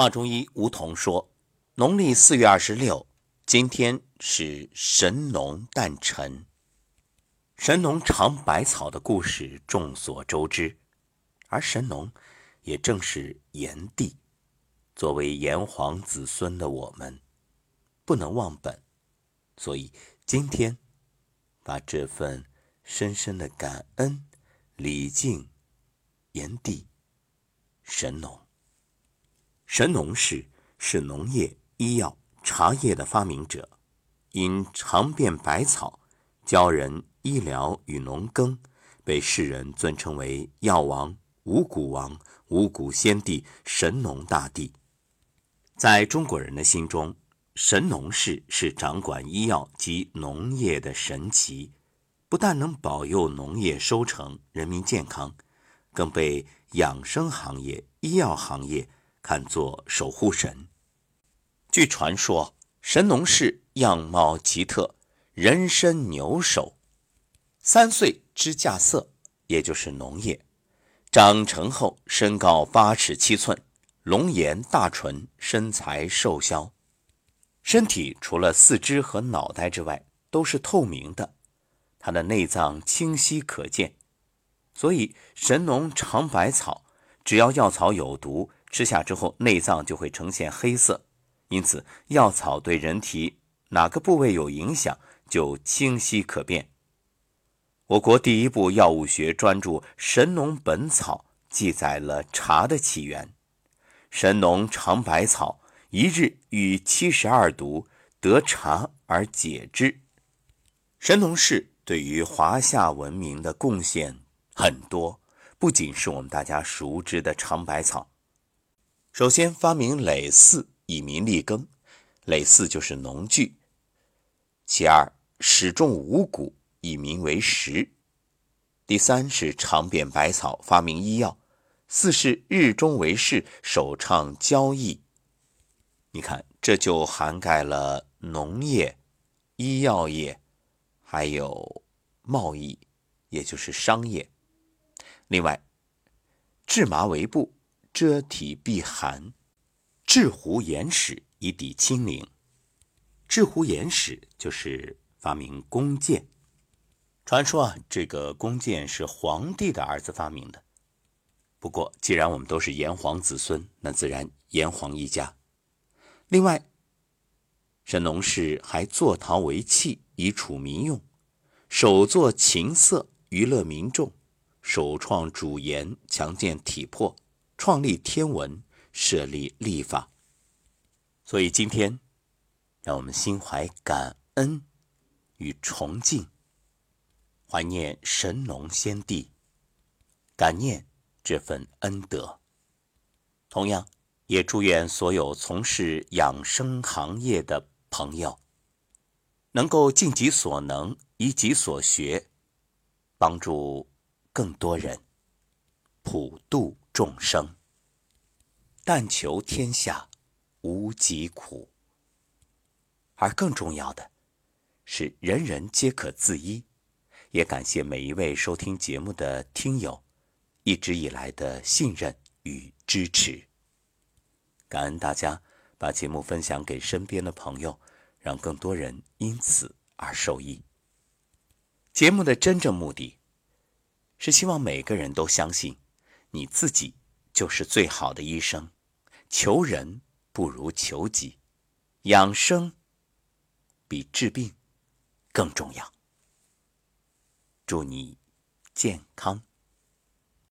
华中医吴桐说：“农历四月二十六，今天是神农诞辰。神农尝百草的故事众所周知，而神农也正是炎帝。作为炎黄子孙的我们，不能忘本，所以今天把这份深深的感恩礼敬炎帝、神农。”神农氏是农业、医药、茶叶的发明者，因尝遍百草，教人医疗与农耕，被世人尊称为药王、五谷王、五谷先帝、神农大帝。在中国人的心中，神农氏是掌管医药及农业的神奇，不但能保佑农业收成、人民健康，更被养生行业、医药行业。看作守护神。据传说，神农氏样貌奇特，人身牛首，三岁知稼穑，也就是农业。长成后，身高八尺七寸，龙颜大唇，身材瘦削，身体除了四肢和脑袋之外都是透明的，他的内脏清晰可见。所以，神农尝百草，只要药草有毒。吃下之后，内脏就会呈现黑色，因此药草对人体哪个部位有影响，就清晰可辨。我国第一部药物学专著《神农本草》记载了茶的起源：神农尝百草，一日遇七十二毒，得茶而解之。神农氏对于华夏文明的贡献很多，不仅是我们大家熟知的尝百草。首先发明耒耜以民立耕，耒耜就是农具。其二始种五谷以民为食。第三是尝遍百草发明医药。四是日中为市，首倡交易。你看，这就涵盖了农业、医药业，还有贸易，也就是商业。另外，制麻为布。遮体避寒，制壶言史以抵清零。制壶言史就是发明弓箭。传说啊，这个弓箭是皇帝的儿子发明的。不过，既然我们都是炎黄子孙，那自然炎黄一家。另外，神农氏还坐陶为器以储民用，手作琴瑟娱乐民众，首创主言，强健体魄。创立天文，设立历法，所以今天，让我们心怀感恩与崇敬，怀念神农先帝，感念这份恩德。同样，也祝愿所有从事养生行业的朋友，能够尽己所能，以己所学，帮助更多人，普度。众生，但求天下无疾苦。而更重要的，是人人皆可自医。也感谢每一位收听节目的听友一直以来的信任与支持。感恩大家把节目分享给身边的朋友，让更多人因此而受益。节目的真正目的，是希望每个人都相信。你自己就是最好的医生，求人不如求己，养生比治病更重要。祝你健康。